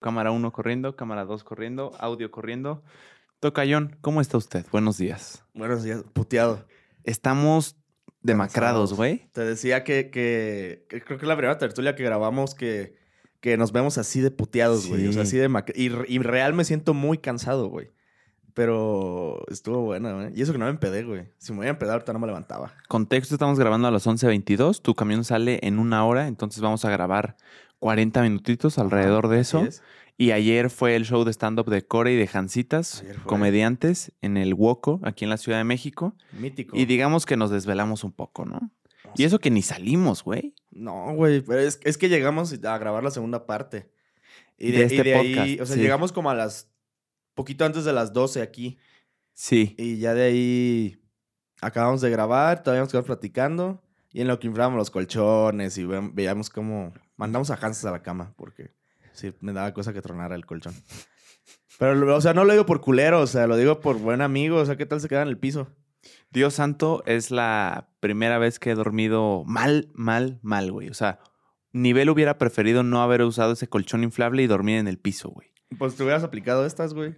Cámara 1 corriendo, cámara 2 corriendo, audio corriendo. Tocayón, ¿cómo está usted? Buenos días. Buenos días, puteado. Estamos demacrados, güey. Te decía que, que, que creo que es la primera tertulia que grabamos que, que nos vemos así de puteados, güey. O sea, Sí. así de y, y real me siento muy cansado, güey. Pero estuvo buena, güey. Y eso que no me empedé, güey. Si me voy a empedar, ahorita no me levantaba. Contexto, estamos grabando a las 11.22. Tu camión sale en una hora, entonces vamos a grabar 40 minutitos alrededor de eso. es. Y ayer fue el show de stand-up de Core y de Jancitas, comediantes, en el Woco, aquí en la Ciudad de México. Mítico. Y digamos que nos desvelamos un poco, ¿no? Y eso que ni salimos, güey. No, güey, pero es, es que llegamos a grabar la segunda parte. Y De de, este y de ahí, podcast, o sea, sí. llegamos como a las, poquito antes de las 12 aquí. Sí. Y ya de ahí acabamos de grabar, todavía nos quedamos platicando. Y en lo que inflábamos los colchones y ve- veíamos cómo mandamos a Hans a la cama, porque sí, me daba cosa que tronara el colchón. Pero, o sea, no lo digo por culero, o sea, lo digo por buen amigo, o sea, ¿qué tal se queda en el piso? Dios santo, es la primera vez que he dormido mal, mal, mal, güey. O sea, nivel hubiera preferido no haber usado ese colchón inflable y dormir en el piso, güey. Pues te hubieras aplicado estas, güey.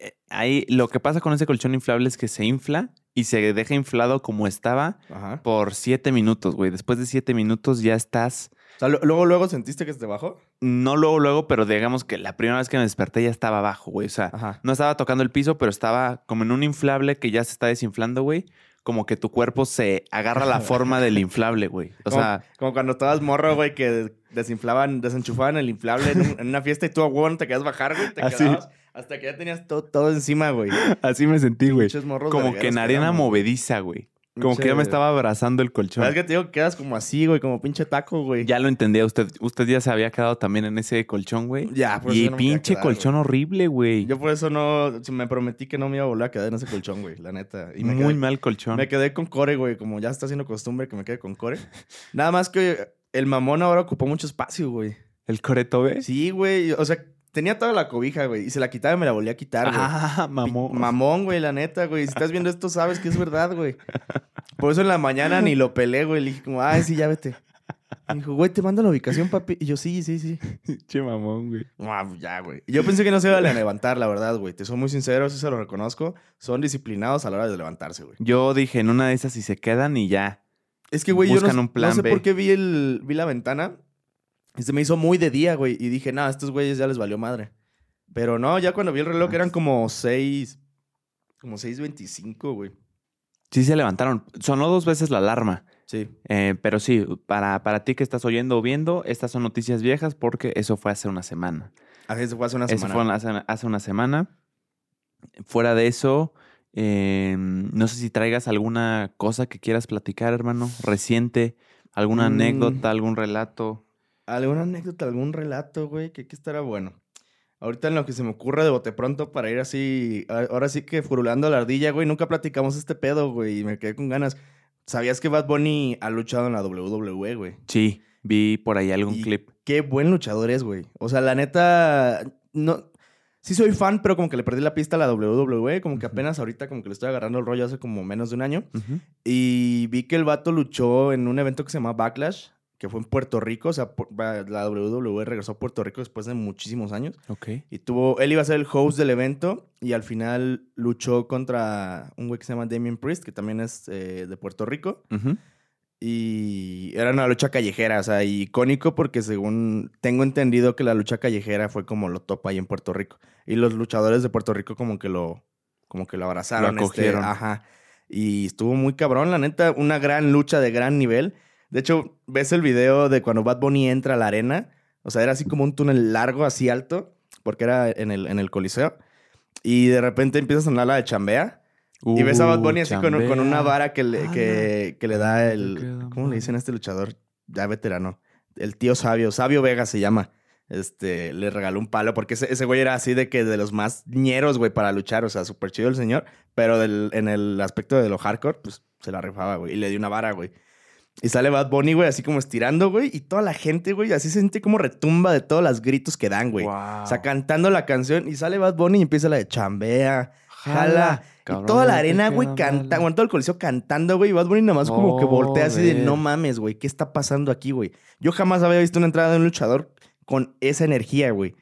Eh, Ahí lo que pasa con ese colchón inflable es que se infla y se deja inflado como estaba Ajá. por siete minutos, güey. Después de siete minutos ya estás, O sea, luego, luego sentiste que se te bajó. no luego, luego, pero digamos que la primera vez que me desperté ya estaba abajo, güey. O sea, Ajá. no estaba tocando el piso, pero estaba como en un inflable que ya se está desinflando, güey. Como que tu cuerpo se agarra la forma del inflable, güey. O como, sea, como cuando estabas morro, güey, que desinflaban, desenchufaban el inflable en, un- en una fiesta y tú a huevo no te quedas bajar, güey. Te Así. quedabas hasta que ya tenías to- todo encima, güey. así me sentí, güey. Como que en arena movediza, güey. Como que ya me estaba abrazando el colchón. ¿Sabes que te digo que quedas como así, güey? Como pinche taco, güey. Ya lo entendía usted. Usted ya se había quedado también en ese colchón, güey. Ya, por Y yo no me quería pinche quedar, colchón güey. horrible, güey. Yo por eso no... Me prometí que no me iba a volver a quedar en ese colchón, güey. La neta. Y me Muy quedé, mal colchón. Me quedé con core, güey. Como ya está haciendo costumbre que me quede con core. Nada más que el mamón ahora ocupó mucho espacio, güey. ¿El coreto, ves? Sí, güey. O sea, tenía toda la cobija, güey. Y se la quitaba y me la volvía a quitar, güey. Ah, Pi- mamón. Mamón, güey, la neta, güey. Si estás viendo esto, sabes que es verdad, güey. Por eso en la mañana ni lo pelé, güey. Le dije como, ay, sí, ya vete. Me dijo, güey, te mando la ubicación, papi. Y yo, sí, sí, sí. Pinche mamón, güey. Ah, ya, güey. Yo pensé que no se iban a levantar, la verdad, güey. Te soy muy sincero, sí se lo reconozco. Son disciplinados a la hora de levantarse, güey. Yo dije, en una de esas si se quedan y ya. Es que, güey, yo no, Buscan un plan no sé B. por qué vi, el, vi la ventana y se me hizo muy de día, güey. Y dije, nada, estos güeyes ya les valió madre. Pero no, ya cuando vi el reloj eran como seis... Como 6.25, güey. Sí se levantaron. Sonó dos veces la alarma. Sí. Eh, pero sí, para, para ti que estás oyendo o viendo, estas son noticias viejas porque eso fue hace una semana. Así se fue hace una Eso semana. fue hace, hace una semana. Fuera de eso, eh, no sé si traigas alguna cosa que quieras platicar, hermano, reciente, alguna Mm. anécdota, algún relato. ¿Alguna anécdota, algún relato, güey? Que, que estará bueno. Ahorita en lo que se me ocurre de bote pronto para ir así, ahora sí que furulando la ardilla, güey. Nunca platicamos este pedo, güey, y me quedé con ganas. ¿Sabías que Bad Bunny ha luchado en la WWE, güey? Sí, vi por ahí algún Y clip. Qué buen luchador es, güey. O sea, la neta, no... Sí soy fan, pero como que le perdí la pista a la WWE. Como que apenas ahorita como que le estoy agarrando el rollo hace como menos de un año. Ujú. Y vi que el vato luchó en un evento que se llama Backlash, que fue en Puerto Rico. O sea, la WWE regresó a Puerto Rico después de muchísimos años. Ok. Y tuvo, él iba a ser el host del evento y al final luchó contra un güey que se llama Damien Priest, que también es eh, de Puerto Rico. Y era una lucha callejera, o sea, icónico porque según tengo entendido que la lucha callejera fue como lo top ahí en Puerto Rico. Y los luchadores de Puerto Rico como que lo, como que lo abrazaron. Lo este, acogieron. ajá. Y estuvo muy cabrón, la neta, una gran lucha de gran nivel. De hecho, ves el video de cuando Bad Bunny entra a la arena. O sea, era así como un túnel largo, así alto, porque era en el, en el Coliseo. Y de repente empieza a sonar la de chambea. Y ves a Bad Bunny Uh, así con, con una vara que le, que, que le da el... ¿Cómo le dicen a este luchador? Ya veterano. El tío Sabio. Sabio Vega se llama. Este, le regaló un palo porque ese, ese güey era así de que de los más ñeros, güey, para luchar. O sea, súper chido el señor. Pero del- en el aspecto de lo hardcore, pues se la rifaba, güey. Y le dio una vara, güey. Y sale Bad Bunny, güey, así como estirando, güey. Y toda la gente, güey, así se siente como retumba de todos los gritos que dan, güey. Wow. O sea, cantando la canción. Y sale Bad Bunny y empieza la de chambea, jala. Cabrón, y toda la arena, güey, queda canta, mal. bueno, todo el coliseo cantando, güey. Y Bad Bunny nada más como que voltea así de no mames, güey. ¿Qué está pasando aquí, güey? Yo jamás había visto una entrada de un luchador con esa energía, güey.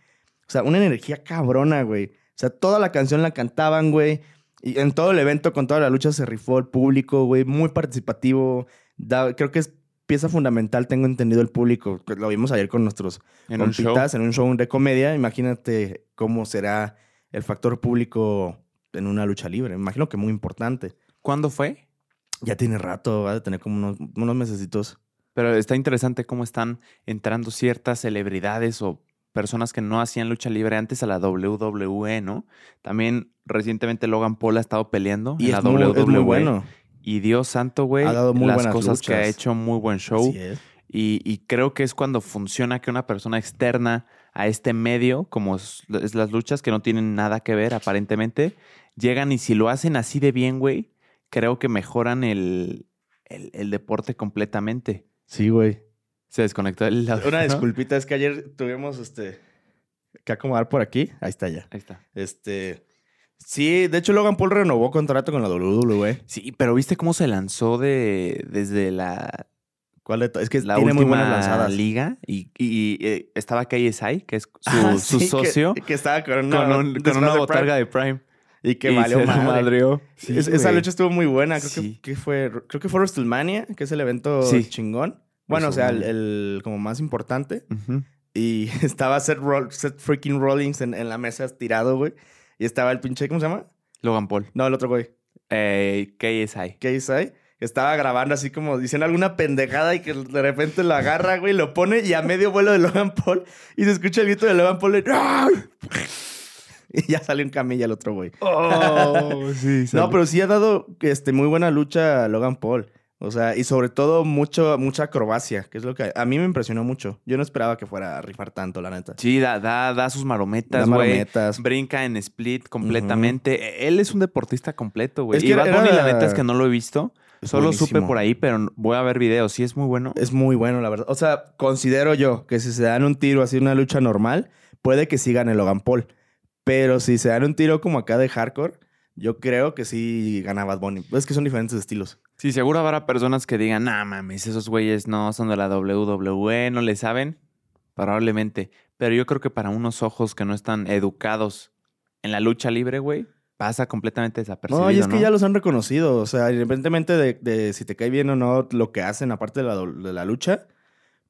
O sea, una energía cabrona, güey. O sea, toda la canción la cantaban, güey. Y en todo el evento, con toda la lucha, se rifó el público, güey. Muy participativo. Da- creo que es pieza fundamental, tengo entendido, el público. Lo vimos ayer con nuestros En un show. compitas en un show de comedia. Imagínate cómo será el factor público en una lucha libre. Me imagino que muy importante. ¿Cuándo fue? Ya tiene rato, va a tener como unos, unos mesecitos. Pero está interesante cómo están entrando ciertas celebridades o personas que no hacían lucha libre antes a la WWE, ¿no? También recientemente Logan Paul ha estado peleando Y en la es muy, WWE. es muy bueno. Y Dios santo, güey, Ha dado muy las buenas cosas que ha hecho, muy buen show. Así es. Y, y creo que es cuando funciona que una persona externa a este medio, como es, es las luchas, que no tienen nada que ver aparentemente, llegan y si lo hacen así de bien, güey, creo que mejoran el, el, el deporte completamente. Sí, güey. Se desconectó el audio, Una ¿no? disculpita, es que ayer tuvimos este que acomodar por aquí. Ahí está ya. Ahí está. Este. Sí, de hecho, Logan Paul renovó contrato con la WWE. Sí, pero ¿viste cómo se lanzó de desde la, ¿Cuál de Es que la tiene muy buenas lanzadas. liga? Y, y, eh, estaba KSI, que es su, Ah, su sí, que- socio, Que, estaba con una, con, un- con después una de botarga de Prime. Prime, Y que Y valió se madre. madreó. Sí, Es- esa lucha estuvo muy buena. Creo, Sí. que, que fue, creo que fue WrestleMania, que es el evento Sí. chingón. Bueno, o sea, el, como más importante. Y estaba Seth, Roll- Seth freaking Rollins en, en la mesa tirado, güey. Y estaba el pinche, ¿cómo se llama? Logan Paul. No, el otro güey. Eh, KSI. KSI. Que estaba grabando así como diciendo alguna pendejada y que de repente lo agarra, güey, lo pone y a medio vuelo de Logan Paul y se escucha el grito de Logan Paul de ¡Ay! Y ya sale un camilla el otro güey. Oh, sí. No, pero sí ha dado este, muy buena lucha a Logan Paul. O sea, y sobre todo mucho, mucha acrobacia, que es lo que a mí me impresionó mucho. Yo no esperaba que fuera a rifar tanto, la neta. Sí, da, da, da sus marometas, Da güey. marometas. Brinca en split completamente. Él es un deportista completo, güey. Es y Bad era- Bunny, la neta es que no lo he visto. Es Solo supe por ahí, pero voy a ver videos. Sí, es muy bueno. Es muy bueno, la verdad. O sea, considero yo que si se dan un tiro así, una lucha normal, puede que sí gane Logan Paul. Pero si se dan un tiro como acá de hardcore, yo creo que sí gana Bad Bunny. Es que son diferentes estilos. Sí, seguro habrá personas que digan, nah, mames, esos güeyes no son de la WWE, no le saben. Probablemente. Pero yo creo que para unos ojos que no están educados en la lucha libre, güey, pasa completamente desapercibido, No, y es ¿no? que ya los han reconocido. O sea, independientemente de, de si te cae bien o no lo que hacen, aparte de la, de la lucha,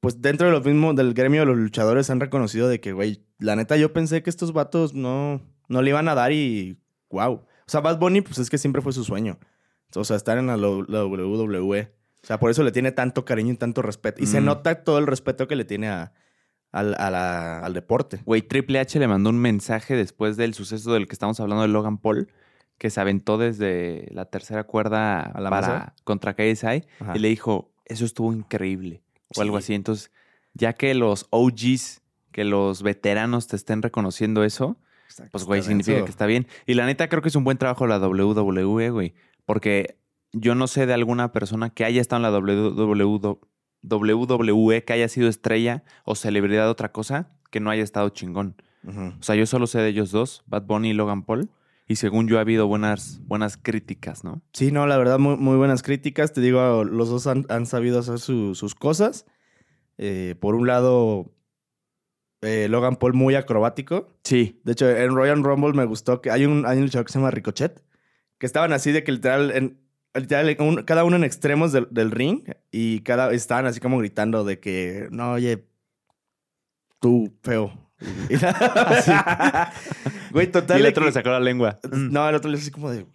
pues dentro de los mismos, del gremio de los luchadores han reconocido de que, güey, la neta yo pensé que estos vatos no, no le iban a dar y wow. O sea, Bad Bunny, pues es que siempre fue su sueño. O sea, estar en la, WWE. O sea, por eso le tiene tanto cariño y tanto respeto. Y se Mm. nota todo el respeto que le tiene a- al, a la- al deporte. Güey, Triple H le mandó un mensaje después del suceso del que estamos hablando de Logan Paul, que se aventó desde la tercera cuerda ¿A la para contra KSI Ajá. y le dijo, eso estuvo increíble o algo Sí. así. Entonces, ya que los OGs, que los veteranos te estén reconociendo eso, pues güey, significa que está bien. Y la neta creo que es un buen trabajo la WWE, güey, porque yo no sé de alguna persona que haya estado en la WWE, WWE que haya sido estrella o celebridad de otra cosa que no haya estado chingón. O sea, yo solo sé de ellos dos, Bad Bunny y Logan Paul. Y según yo ha habido buenas, buenas críticas, ¿no? Sí, no, la verdad, muy, muy buenas críticas. Te digo, los dos han, han sabido hacer su- sus cosas. Eh, por un lado, eh, Logan Paul muy acrobático. Sí. De hecho, en Royal Rumble me gustó que hay un, hay un luchador que se llama Ricochet, que estaban así de que literal, en, literal un- cada uno en extremos del, del ring y cada estaban así como gritando de que, no, oye, tú, feo. Y- así. Güey, total. y el otro que- le sacó la lengua. Mm. no, el otro le hizo así como de.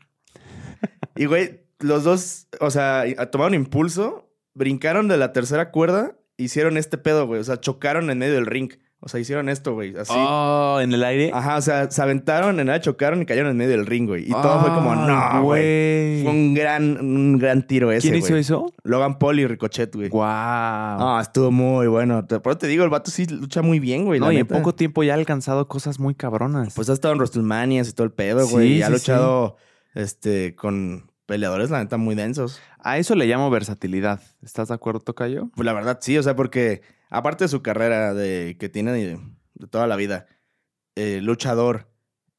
Y güey, los dos, o sea, tomaron impulso, brincaron de la tercera cuerda, hicieron este pedo, güey. O sea, chocaron en medio del ring. O sea, hicieron esto, güey. Así. Oh, en el aire. Ajá, o sea, se aventaron en nada, chocaron y cayeron en medio del ring, güey. Y todo fue como, no, güey. Fue un gran, un gran tiro ese. ¿Quién hizo eso? Logan Paul y Ricochet, güey. Wow. Ah, estuvo muy bueno. Eso te digo, el vato sí lucha muy bien, güey. no, la y en poco tiempo ya ha alcanzado cosas muy cabronas. Pues ha estado en WrestleMania y todo el pedo, güey. Sí, y ha sí, luchado este, con peleadores, la neta, muy densos. A eso le llamo versatilidad. ¿Estás de acuerdo, Tocayo? Pues la verdad, sí, o sea, porque aparte de su carrera de, que tiene de, de toda la vida, eh, luchador,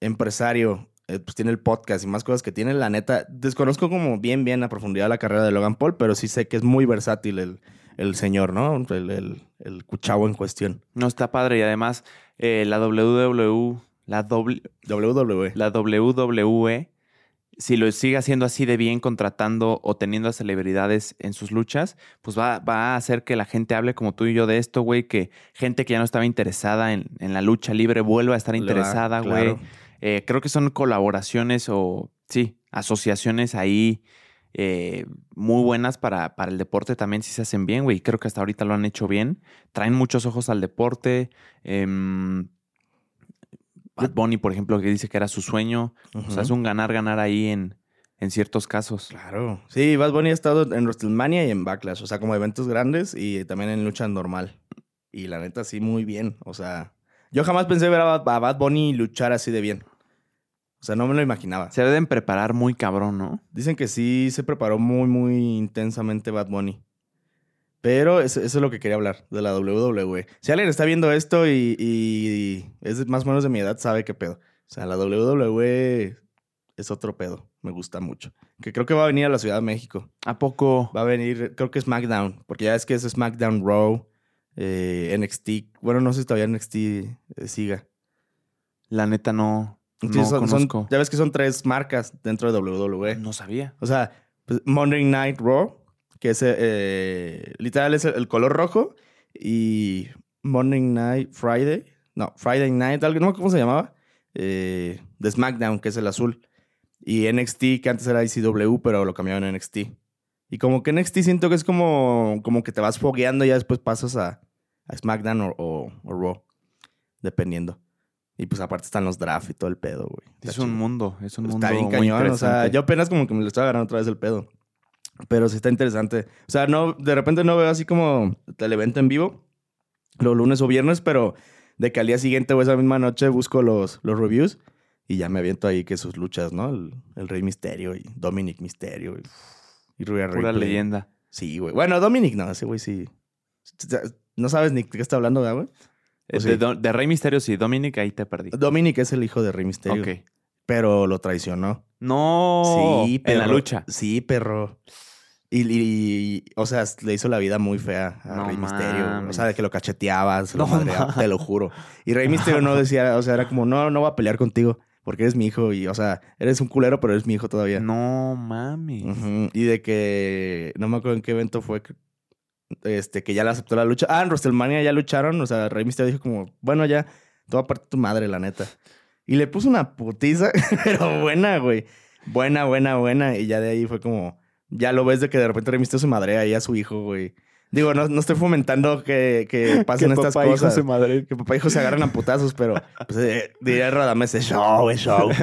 empresario, eh, pues tiene el podcast y más cosas que tiene, la neta, desconozco como bien, bien a profundidad la carrera de Logan Paul, pero sí sé que es muy versátil el, el señor, ¿no? El, el, el cuchavo en cuestión. No está padre y además eh, la WWE, la, doble, WWE. la WWE, si lo sigue haciendo así de bien, contratando o teniendo a celebridades en sus luchas, pues va, va a hacer que la gente hable como tú y yo de esto, güey, que gente que ya no estaba interesada en, en la lucha libre vuelva a estar interesada, güey. claro. Eh, creo que son colaboraciones o, sí, asociaciones ahí eh, muy buenas para, para el deporte también si se hacen bien, güey. Creo que hasta ahorita lo han hecho bien. Traen muchos ojos al deporte. Em, Bad Bunny, por ejemplo, que dice que era su sueño. O sea, es un ganar-ganar ahí en, en ciertos casos. Claro. Sí, Bad Bunny ha estado en WrestleMania y en Backlash. O sea, como eventos grandes y también en lucha normal. Y la neta, sí, muy bien. O sea, yo jamás pensé ver a Bad, a Bad Bunny luchar así de bien. O sea, no me lo imaginaba. Se deben preparar muy cabrón, ¿no? Dicen que sí se preparó muy, muy intensamente Bad Bunny. Pero eso, eso es lo que quería hablar, de la WWE. Si alguien está viendo esto y, y es más o menos de mi edad, sabe qué pedo. O sea, la WWE es otro pedo. Me gusta mucho. Que creo que va a venir a la Ciudad de México. ¿A poco? Va a venir, creo que SmackDown, porque ya es que es SmackDown Raw, eh, NXT. Bueno, no sé si todavía NXT eh, siga. La neta no, no son- son- conozco. ya ves que son tres marcas dentro de WWE. No sabía. O sea, pues, Monday Night Raw, que es eh, literal es el, color rojo, y Monday Night Friday, no, Friday Night, algo, no cómo se llamaba, eh, de SmackDown, que es el azul, y NXT, que antes era ICW, pero lo cambiaron a NXT. Y como que NXT siento que es como, como que te vas fogueando y ya después pasas a, a SmackDown o, o- o Raw, dependiendo. Y pues aparte están los drafts y todo el pedo, güey. Es un mundo, es un mundo Está bien muy cañón, o sea, yo apenas como que me lo estaba agarrando otra vez el pedo. Pero sí está interesante. O sea, no, de repente no veo así como el evento en vivo, los lunes o viernes, pero de que al día siguiente o esa misma noche busco los, los reviews y ya me aviento ahí que sus luchas, ¿no? El, el Rey Misterio y Dominic Misterio y, y Rhea Pura leyenda. Sí, güey. Bueno, Dominic no, ese güey sí. No sabes ni de qué está hablando, ¿verdad, güey? Eh, sí? De, de Rey Misterio, sí. Dominic, ahí te perdí. Dominic es el hijo de Rey Misterio, Ok. pero lo traicionó. No. Sí, En la lucha. Sí, perro. Y, y- o sea, le hizo la vida muy fea a No Rey Misterio. güey. O mames. sea, de que lo cacheteaba, se lo No madreaba, mames. te lo juro. Y Rey Misterio no decía, o sea, era como, no, no voy a pelear contigo porque eres mi hijo. Y, o sea, eres un culero, pero eres mi hijo todavía. No mames. Y de que, no me acuerdo en qué evento fue, que- este, que ya le aceptó la lucha. Ah, en WrestleMania ya lucharon. O sea, Rey Misterio dijo como, bueno, ya, toda parte tu madre, la neta. Y le puso una putiza, pero buena, güey. Buena, buena, buena. Y ya de ahí fue como, ya lo ves de que de repente Misterio se madrea ahí a su hijo, güey. Digo, no, no estoy fomentando que, que pasen estas papá hijo cosas. se madre. Que papá y hijo se agarran a putazos, pero pues, eh, diría Radamés, es show, es show.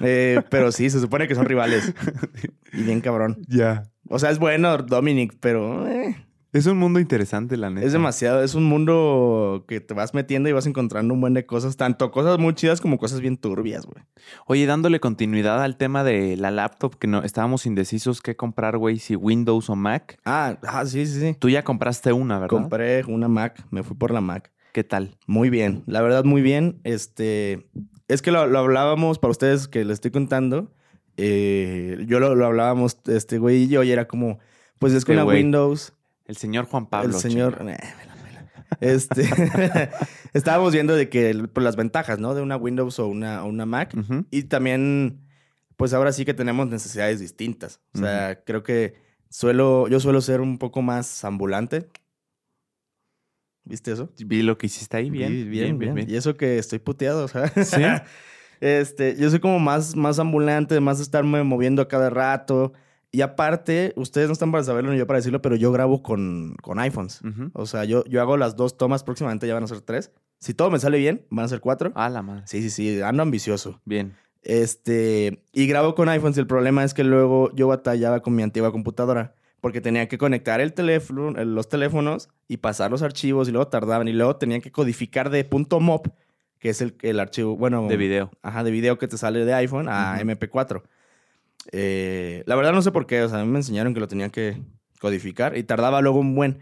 Eh, pero sí, se supone que son rivales. Y bien cabrón. Ya. O sea, es bueno Dominic, pero eh, Es un mundo interesante, la neta. es demasiado. Es un mundo que te vas metiendo y vas encontrando un buen de cosas. Tanto cosas muy chidas como cosas bien turbias, güey. Oye, dándole continuidad al tema de la laptop, que no estábamos indecisos qué comprar, güey, si Windows o Mac. Ah, ah, sí, sí, sí. Tú ya compraste una, ¿verdad? Compré una Mac. Me fui por la Mac. ¿Qué tal? Muy bien. La verdad, muy bien. Este... Es que lo, lo hablábamos para ustedes que les estoy contando. Eh, yo lo, lo hablábamos, este güey y yo, y era como... Pues es que una. Windows... El señor Juan Pablo. el señor. Eh. Este. estábamos viendo de que por las ventajas, ¿no? De una Windows o una, una Mac. Y también, pues ahora sí que tenemos necesidades distintas. O sea, creo que suelo, yo suelo ser un poco más ambulante. ¿Viste eso? Vi lo que hiciste ahí. Bien, bien, bien, bien. Y eso que estoy puteado, o sea. ¿Sí? Este, yo soy como más, más ambulante, más estarme moviendo a cada rato. Y aparte, ustedes no están para saberlo ni yo para decirlo, pero yo grabo con, con iPhones. O sea, yo, yo hago las dos tomas, próximamente ya van a ser tres. Si todo me sale bien, van a ser cuatro. Ah, la madre. Sí, sí, sí, ando ambicioso. Bien. Este, y grabo con iPhones. y El problema es que luego yo batallaba con mi antigua computadora porque tenía que conectar el teléfono, el- los teléfonos y pasar los archivos y luego tardaban y luego tenían que codificar de .mop, que es el, el archivo, bueno, De video. ajá, de video que te sale de iPhone a Ujú. MP4. Eh, la verdad no sé por qué, o sea, a mí me enseñaron que lo tenía que codificar y tardaba luego un buen.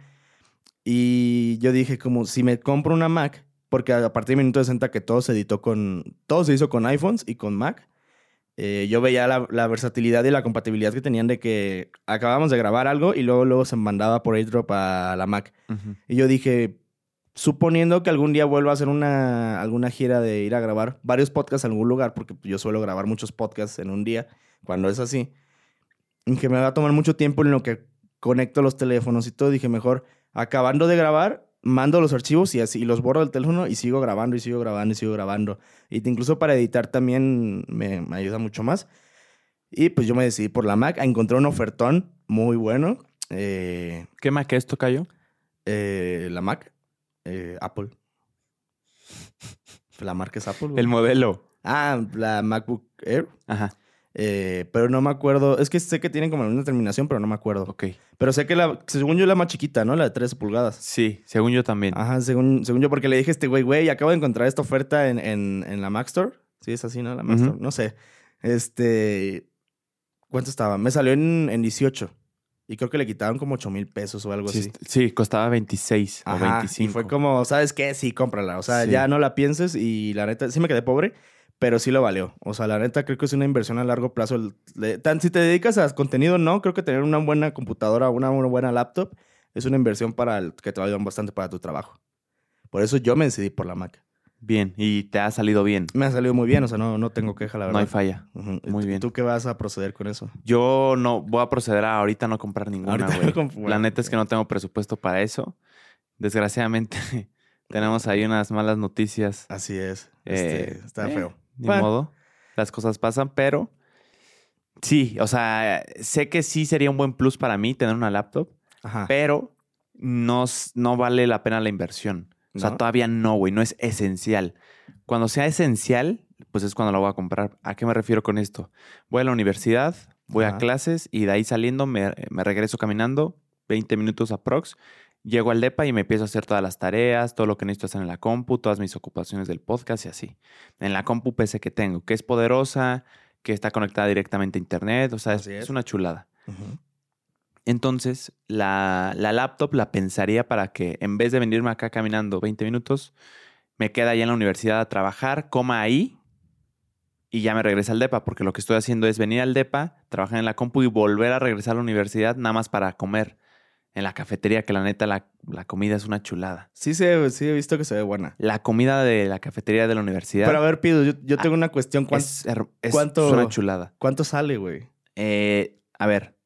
Y yo dije como si me compro una Mac, porque a partir de minuto 60 que todo se editó con, todo se hizo con iPhones y con Mac, eh, yo veía la, la versatilidad y la compatibilidad que tenían de que acabamos de grabar algo y luego, luego se mandaba por airdrop a la Mac. Y yo dije, suponiendo que algún día vuelva a hacer una, alguna gira de ir a grabar varios podcasts en algún lugar, porque yo suelo grabar muchos podcasts en un día, cuando es así, y que me va a tomar mucho tiempo en lo que conecto los teléfonos y todo, dije, mejor acabando de grabar, mando los archivos y así y los borro del teléfono y sigo grabando y sigo grabando y sigo grabando. Y incluso para editar también me, me ayuda mucho más. Y pues yo me decidí por la Mac, encontré un ofertón muy bueno. Eh, ¿Qué Mac es, Tocayo? eh, la Mac, eh, Apple. La marca es Apple. güey. El modelo. Ah, la MacBook Air. Ajá, Eh, pero no me acuerdo. Es que sé que tienen como una terminación, pero no me acuerdo. ok. Pero sé que la, según yo, la más chiquita, ¿no? La de 13 pulgadas. Sí, según yo también. Ajá, según, según yo, porque le dije a este güey, güey, acabo de encontrar esta oferta en, en, en la Mac Store. Sí, es así, ¿no? La Mac. Store. No sé. Este. ¿Cuánto estaba? Me salió en, en 18. Y creo que le quitaron como 8 mil pesos o algo Sí, así. sí, costaba 26 o Ajá, 25. Y fue como, ¿sabes qué? Sí, cómprala. O sea, Sí. ya no la pienses y la neta, sí me quedé pobre, pero sí lo valió. O sea, la neta creo que es una inversión a largo plazo. Tan, si te dedicas a contenido, no, creo que tener una buena computadora, una, una buena laptop, es una inversión para el, que te va bastante para tu trabajo. Por eso yo me decidí por la Mac. Bien, y te ha salido bien. Me ha salido muy bien, o sea, no, no tengo queja, la No verdad. hay falla. Muy ¿Tú- bien. ¿Tú qué vas a proceder con eso? Yo no voy a proceder a ahorita no comprar ninguna, no La neta es que no tengo presupuesto para eso. Desgraciadamente, tenemos ahí unas malas noticias. Así es. Eh, Este, está eh, feo. Ni Bueno. modo. Las cosas pasan, pero sí, o sea, sé que sí sería un buen plus para mí tener una laptop, Ajá. pero no, no vale la pena la inversión. O sea, ¿No? todavía no, güey, no es esencial. Cuando sea esencial, pues es cuando la voy a comprar. ¿A qué me refiero con esto? Voy a la universidad, voy a clases y de ahí saliendo me, me regreso caminando, 20 minutos aprox. Llego al DEPA y me empiezo a hacer todas las tareas, todo lo que necesito hacer en la compu, todas mis ocupaciones del podcast y así. En la compu PC que tengo, que es poderosa, que está conectada directamente a internet, o sea, es, Así es es. una chulada. Entonces, la, la laptop la pensaría para que en vez de venirme acá caminando 20 minutos, me queda allá en la universidad a trabajar, coma ahí y ya me regresa al DEPA, porque lo que estoy haciendo es venir al DEPA, trabajar en la compu y volver a regresar a la universidad nada más para comer en la cafetería, que la neta la, la comida es una chulada. Sí, se, sí he visto que se ve buena. La comida de la cafetería de la universidad Pero a ver, Pido, yo, yo Ah, tengo una cuestión. ¿Cuán- es, es- cuánto- es una chulada. ¿Cuánto sale, güey? Eh, a ver,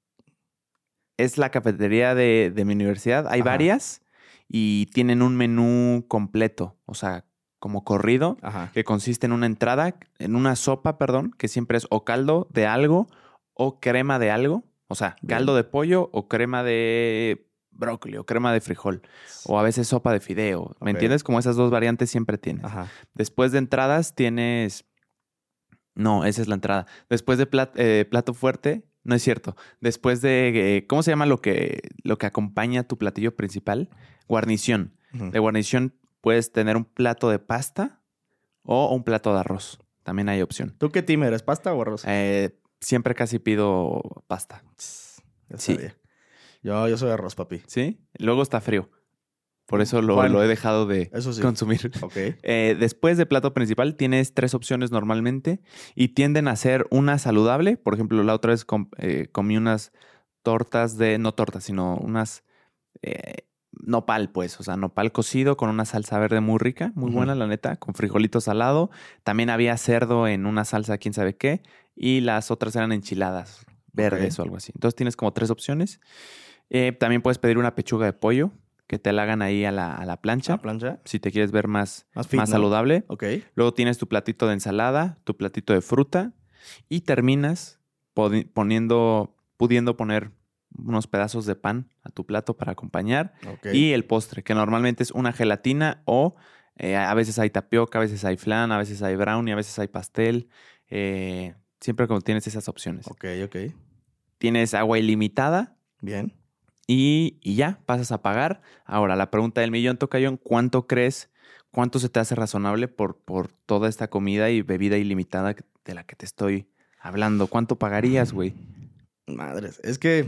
es la cafetería de, de mi universidad. Hay Ajá. varias y tienen un menú completo, o sea, como corrido, Ajá. que consiste en una entrada, en una sopa, perdón, que siempre es o caldo de algo o crema de algo. O sea, caldo de pollo o crema de brócoli o crema de frijol. O a veces sopa de fideo. ¿Me entiendes? Como esas dos variantes siempre tienes. Ajá. Después de entradas tienes. No, esa es la entrada. Después de plat- eh, plato fuerte, no es cierto. Después de. eh, ¿Cómo se llama lo que, lo que acompaña tu platillo principal? Guarnición. De guarnición puedes tener un plato de pasta o un plato de arroz. También hay opción. ¿Tú qué team eres? ¿Pasta o arroz? Eh, siempre casi pido pasta. Ya sí. sabía. Yo, yo soy arroz, papi. ¿Sí? Luego está frío. Por eso lo, Bueno, lo he dejado de Eso sí. consumir. Ok. Eh, después de plato principal tienes tres opciones normalmente y tienden a ser una saludable. Por ejemplo, la otra vez com- eh, comí unas tortas de, no tortas, sino unas eh, nopal, pues, o sea, nopal cocido con una salsa verde muy rica, muy buena, la neta, con frijolitos al lado. También había cerdo en una salsa, quién sabe qué, y las otras eran enchiladas verdes o algo así. Entonces tienes como tres opciones. Eh, también puedes pedir una pechuga de pollo que te la hagan ahí a la, a la plancha. ¿La plancha? Si te quieres ver más, Más fit, más ¿no? saludable. Ok. Luego tienes tu platito de ensalada, tu platito de fruta y terminas poniendo, pudiendo poner unos pedazos de pan a tu plato para acompañar y el postre, que normalmente es una gelatina o eh, a veces hay tapioca, a veces hay flan, a veces hay brownie, a veces hay pastel. eh, siempre como tienes esas opciones. Ok, ok. Tienes agua ilimitada Bien. y, y ya, pasas a pagar. Ahora, la pregunta del millón, Tocayón, ¿cuánto crees, cuánto se te hace razonable por, por toda esta comida y bebida ilimitada de la que te estoy hablando? ¿Cuánto pagarías, güey? Madres. Es que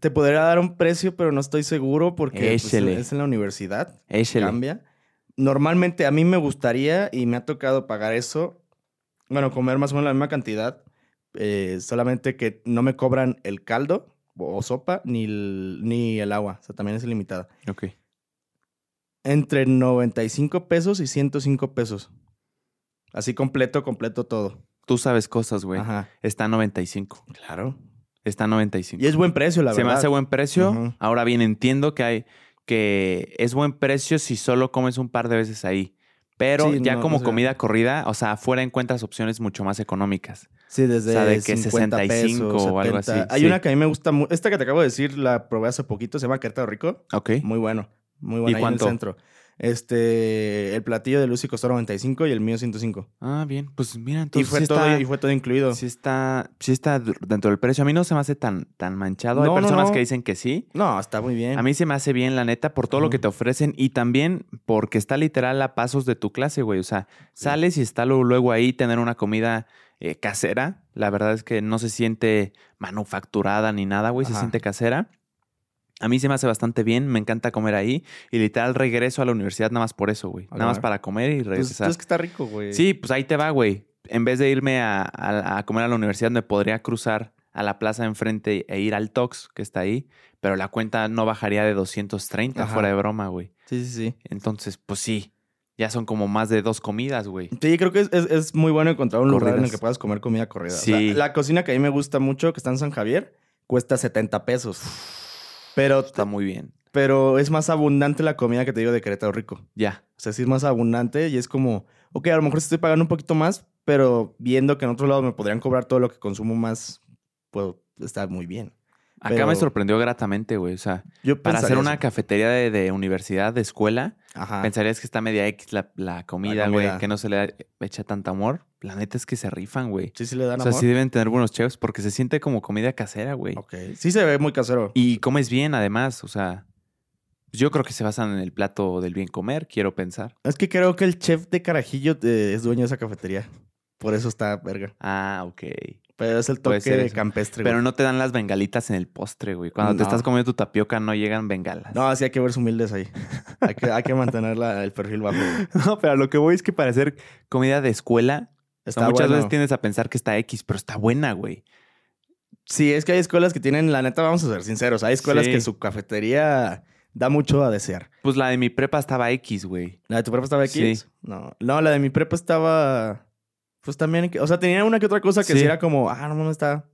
te podría dar un precio, pero no estoy seguro porque pues, es en la universidad. Cambia. Normalmente a mí me gustaría y me ha tocado pagar eso. Bueno, comer más o menos la misma cantidad eh, solamente que no me cobran el caldo o sopa ni el, ni el agua. O sea, también es ilimitada. Ok. Entre 95 pesos y 105 pesos. Así completo, completo todo. Tú sabes cosas, güey. Ajá. Está a 95. Claro. Está a 95. Y es buen precio, la Se verdad. me hace buen precio. Ahora bien, entiendo que hay que es buen precio si solo comes un par de veces ahí. Pero Sí, ya no, como o sea- comida corrida, o sea, afuera encuentras opciones mucho más económicas. Sí, desde O sea, de que 50 65 pesos, o algo 70. así, Hay sí. una que a mí me gusta mucho. Esta que te acabo de decir la probé hace poquito. Se llama Querétaro Rico. Ok. Muy bueno. Muy bueno. ¿Y ahí cuánto? en el centro. Este, el platillo de Lucy costó 95 y el mío 105. Ah, bien. Pues mira, Y entonces fue, sí todo, está, y fue todo incluido. sí está, sí está dentro del precio. A mí no se me hace tan, tan manchado. Hay No, personas no. que dicen que sí. No, está muy bien. A mí se me hace bien, la neta, por todo lo que te ofrecen y también porque está literal a pasos de tu clase, güey. O sea, sales y está luego, ahí tener una comida eh, casera. La verdad es que no se siente manufacturada ni nada, güey. Se siente casera. A mí se me hace bastante bien, me encanta comer ahí y literal regreso a la universidad nada más por eso, güey. Nada más para comer y Pues, regresar. es que está rico, güey. Sí, pues ahí te va, güey. En vez de irme a, a- a comer a la universidad, me podría cruzar a la plaza enfrente e ir al Tox, que está ahí, pero la cuenta no bajaría de 230, Ajá. fuera de broma, güey. Sí, sí, sí. Entonces, pues sí, ya son como más de dos comidas, güey. Sí, creo que es, es- es muy bueno encontrar un lugar en el Corridas. que puedas comer comida corrida. O Sí. sea, la cocina que a mí me gusta mucho, que está en San Javier, cuesta 70 pesos. Pero, Está muy bien. pero es más abundante la comida que te digo de Querétaro Rico. Ya. O sea, sí es más abundante y es como, ok, a lo mejor estoy pagando un poquito más, pero viendo que en otro lado me podrían cobrar todo lo que consumo más, pues está muy bien. Acá Pero- me sorprendió gratamente, güey. O sea, Yo para hacer una eso. cafetería de, de universidad, de escuela, Ajá. pensarías que está media X la, la comida, güey, que no se le echa tanto amor. La neta es que se rifan, güey. Sí, sí le dan O sea, amor. sí deben tener buenos chefs porque se siente como comida casera, güey. Ok. Sí se ve muy casero. Y comes bien, además. O sea, pues yo creo que se basan en el plato del bien comer, quiero pensar. Es que creo que el chef de Carajillo eh, es dueño de esa cafetería. Por eso está verga. Ah, ok. Pero es el toque eso. campestre. Pero güey. no te dan las bengalitas en el postre, güey. Cuando te estás comiendo tu tapioca no llegan bengalas. No, sí hay que verse humildes ahí. hay, que, hay que mantener la- el perfil bajo. güey. No, pero a lo que voy es que para hacer comida de escuela, Está muchas bueno. veces tienes a pensar que está X, pero está buena, güey. Sí, es que hay escuelas que tienen, la neta, vamos a ser sinceros, hay escuelas Sí. que su cafetería da mucho a desear. Pues la de mi prepa estaba X, güey. ¿La de tu prepa estaba X? Sí. No, no, la de mi prepa estaba, pues también, o sea, tenía una que otra cosa que Sí. sí era como, ah, no, no, está,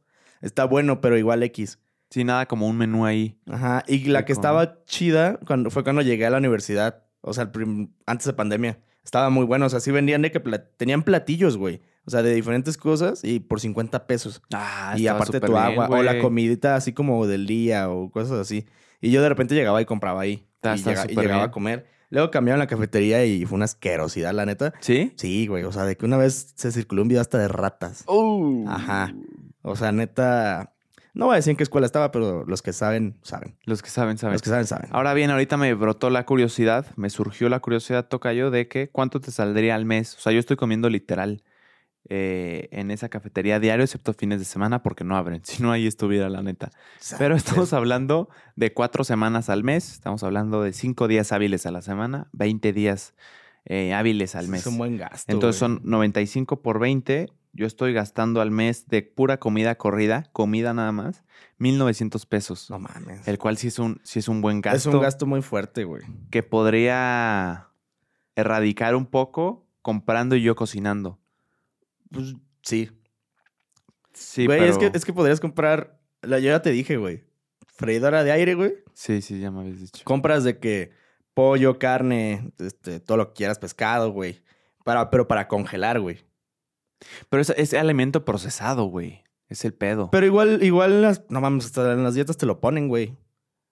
está bueno, pero igual X. Sí, nada como un menú ahí. Ajá, y la que estaba chida cuando, fue cuando llegué a la universidad, o sea, el prim- antes de pandemia. Estaba muy bueno, o sea, sí vendían de que tenían platillos, güey. O sea, de diferentes cosas y por 50 pesos. Ah, y aparte tu bien, agua o la comidita así como del día o cosas así. Y yo de repente llegaba y compraba ahí. Está- y, está llega- y llegaba a comer. Luego cambiaron la cafetería y fue una asquerosidad, la neta. ¿Sí? Sí, güey. O sea, de que una vez se circuló un video hasta de ratas. Uh. Ajá. O sea, neta. No voy a decir en qué escuela estaba, pero los que saben, saben. Los que saben, saben. Los que saben, saben. Ahora bien, ahorita me brotó la curiosidad, me surgió la curiosidad, toca yo, de que cuánto te saldría al mes. O sea, yo estoy comiendo literal eh, en esa cafetería diario, excepto fines de semana, porque no abren. Si no, ahí estuviera la neta. Pero estamos hablando de cuatro semanas al mes, estamos hablando de cinco días hábiles a la semana, 20 días eh, hábiles al mes. Es un buen gasto. Entonces güey. son 95 por 20. Yo estoy gastando al mes de pura comida corrida, comida nada más, 1900 pesos. No mames. El cual sí es un, sí es un buen gasto Es un gasto muy fuerte, güey. que podría erradicar un poco comprando y yo cocinando. Pues sí. Sí, güey, pero... es, que, es que podrías comprar. La, yo ya te dije, güey. Freidora de aire, güey. Sí, sí, ya me habías dicho. Compras de que pollo, carne, este, todo lo que quieras, pescado, güey. Para, pero para congelar, güey. Pero es, es alimento procesado, güey. Es el pedo. Pero igual, igual, las, no mames, hasta en las dietas te lo ponen, güey.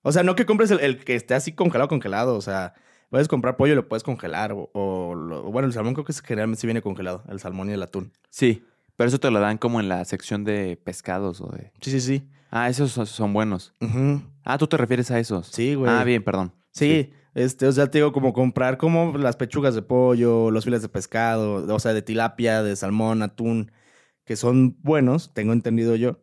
O sea, no que compres el, el que esté así congelado, congelado. O sea, puedes comprar pollo y lo puedes congelar. O, bueno, el salmón creo que generalmente sí viene congelado. El salmón y el atún. Sí, pero eso te lo dan como en la sección de pescados o de... Sí, sí, sí. Ah, esos son, son buenos. Ujú. Ah, tú te refieres a esos. Sí, güey. Ah, bien, perdón. Sí, este, o sea, te digo, como comprar como las pechugas de pollo, los filetes de pescado, o sea, de tilapia, de salmón, atún, que son buenos, tengo entendido yo.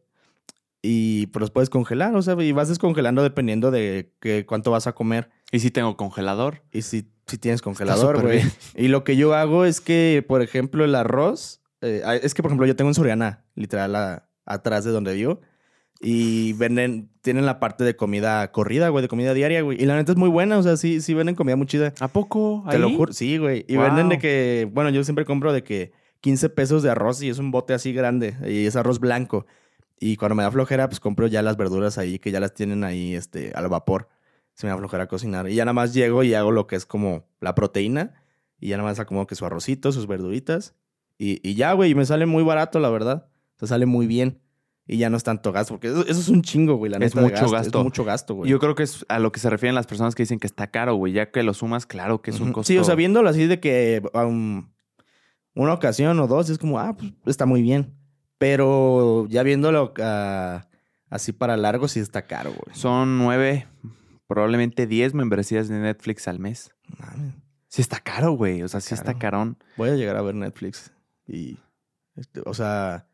Y pues los puedes congelar, o sea, y vas descongelando dependiendo de que, cuánto vas a comer. Y si tengo congelador. Y si, si tienes congelador, güey. Y lo que yo hago es que, por ejemplo, el arroz, eh, es que, por ejemplo, yo tengo en Soriana, literal, atrás de donde vivo. Y venden, tienen la parte de comida corrida, güey, de comida diaria, güey. Y la neta es muy buena, o sea, sí, sí venden comida muy chida. ¿A poco? Te lo juro, sí, güey. Y Wow. venden de que, bueno, yo siempre compro de que 15 pesos de arroz y es un bote así grande y es arroz blanco. Y cuando me da flojera, pues compro ya las verduras ahí, que ya las tienen ahí este, al vapor. Se me da flojera cocinar. Y ya nada más llego y hago lo que es como la proteína. Y ya nada más acomodo que su arrocito, sus verduritas. Y, y ya, güey, y me sale muy barato, la verdad. O sea, sale muy bien. Y ya no es tanto gasto, porque eso, eso es un chingo, güey. La Es neta de mucho gasto. Es mucho gasto, güey. Yo creo que es a lo que se refieren las personas que dicen que está caro, güey. Ya que lo sumas, claro que es un costo. Sí, o sea, viéndolo así de que um, una ocasión o dos es como, ah, pues está muy bien. Pero ya viéndolo ah, así para largo, sí está caro, güey. Son nueve, probablemente diez membresías de Netflix al mes. Sí está caro, güey. O sea, sí está Caro. carón. Voy a llegar a ver Netflix y, este, o sea,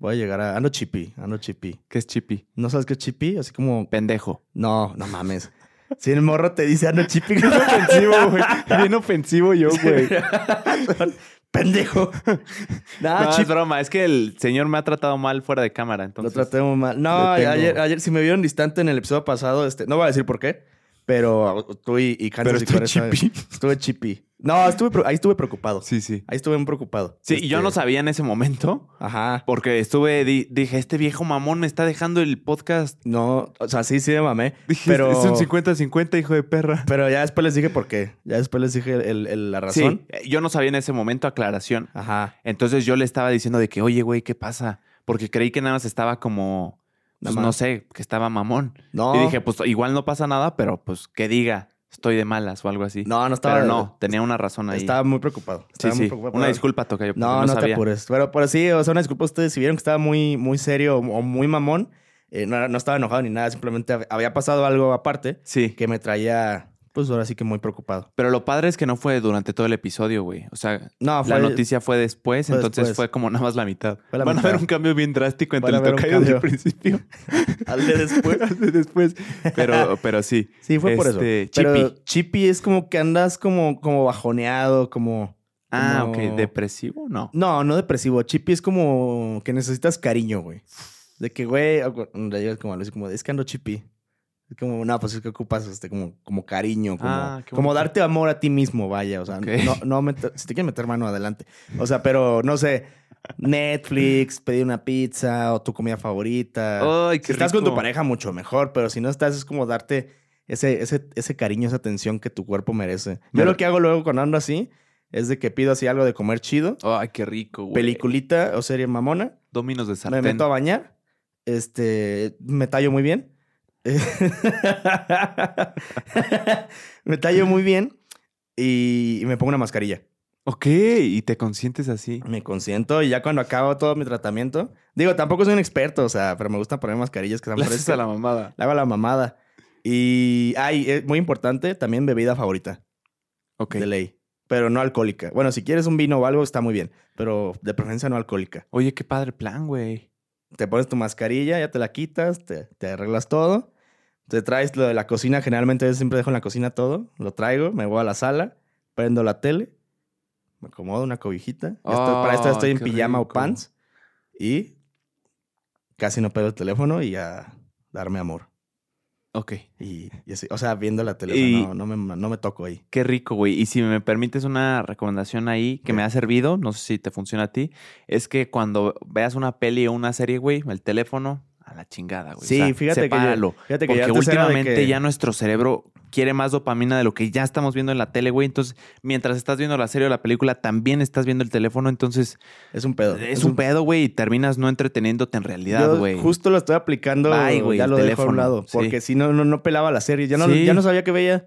voy a llegar a... Ando chippy, ando chippy. ¿Qué es chippy? ¿No sabes qué es chippy? Así como... Pendejo. No, no mames. Si el morro te dice ando chippy... Bien ofensivo, güey. Bien ofensivo yo, güey. Pendejo. Nah, No, chip- es broma. Es que el señor me ha tratado mal fuera de cámara. Entonces, Lo traté muy mal. No, ayer, ayer, si me vieron distante en el episodio pasado, este, no voy a decir por qué, pero tú y, y Kansas Pero y saben- chippy. Estuve chippy. No, estuve, ahí estuve preocupado. Sí, sí. Ahí estuve muy preocupado. Sí, Este, y yo no sabía en ese momento. Ajá. Porque estuve, di- dije, este viejo mamón me está dejando el podcast. No, o sea, sí, sí me mamé. Dije, Pero- es un 50-50, hijo de perra. Pero ya después les dije por qué. Ya después les dije el- el- la razón. Sí, yo no sabía en ese momento aclaración. Ajá. Entonces yo le estaba diciendo de que, oye, güey, ¿qué pasa? Porque creí que nada más estaba como, pues, no sé, que estaba mamón. No. Y dije, pues igual no pasa nada, pero pues que diga, estoy de malas o algo así. no, no estaba. pero no, tenía una razón ahí. Estaba muy preocupado. sí, Estaba muy sí. preocupado. Una disculpa, Tocayo. porque No, no, te apures. Pero, pero sí, o sea, una disculpa ustedes si vieron que estaba muy, muy serio o muy mamón. eh, no, no estaba enojado ni nada, simplemente hab- había pasado algo aparte Sí. que me traía, pues ahora sí que muy preocupado. Pero lo padre es que no fue durante todo el episodio, güey. O sea, No, fue la noticia fue después, fue entonces después. fue como nada más la mitad. La Van a ver un cambio bien drástico entre el Tocayo del principio. al de después. al de después. Pero, pero sí. Sí, fue por Este, eso. Pero Chippy. chippy es como que andas como, como bajoneado, como... Ah, como- ok. ¿Depresivo? No. No, no depresivo. Chippy es como que necesitas cariño, güey. De que, güey, como Luis, como, es que ando chippy. Es como, no, pues es que ocupas este, como, como cariño, como, Ah, como darte amor a ti mismo, vaya. O sea, no, no meter- si te quieres meter mano adelante. O sea, pero no sé, Netflix, pedir una pizza o tu comida favorita. Ay, qué si estás con tu pareja, mucho mejor, pero si no estás, es como darte ese, ese, ese cariño, esa atención que tu cuerpo merece. Yo Me- lo que hago luego cuando ando así es de que pido así algo de comer chido, Ay, qué rico, güey. peliculita o serie mamona, Dominos de me sartén. meto a bañar, este, me tallo muy bien. me tallo muy bien y, me pongo una mascarilla. Ok, y te consientes así. Me consiento y ya cuando acabo todo mi tratamiento, digo, tampoco soy un experto, o sea, pero me gusta poner mascarillas que haces frescas. a la mamada. Le hago la mamada. Y, ay, es muy importante, también bebida favorita Ok. de ley, pero no alcohólica. Bueno, si quieres un vino o algo está muy bien, pero de preferencia no alcohólica. Oye, qué padre plan, güey. Te pones tu mascarilla, ya te la quitas, te, te arreglas todo. Te traes lo de la cocina, generalmente yo siempre dejo en la cocina todo. Lo traigo, me voy a la sala, prendo la tele, me acomodo una cobijita. Estoy- para esto estoy Oh, en pijama o pants. Y casi no pego el teléfono y a darme amor. Ok. Y, y así, o sea, viendo la tele, Y- no, no me, no me toco ahí. Qué rico, güey. Y si me permites una recomendación ahí que me ha servido, no sé si te funciona a ti, es que cuando veas una peli o una serie, güey, el teléfono a la chingada, güey. Sí, O sea, fíjate que yo-. Fíjate que Porque ya últimamente que- ya nuestro cerebro quiere más dopamina de lo que ya estamos viendo en la tele, güey. Entonces, mientras estás viendo la serie o la película, también estás viendo el teléfono. Entonces, es un pedo. es un pedo, güey, y terminas no entreteniéndote en realidad, Yo güey. justo lo estoy aplicando, Bye, güey, ya el lo dejo a teléfono, un lado. sí. Porque si no, no, no pelaba la serie. Ya no, Sí. ya no sabía qué veía.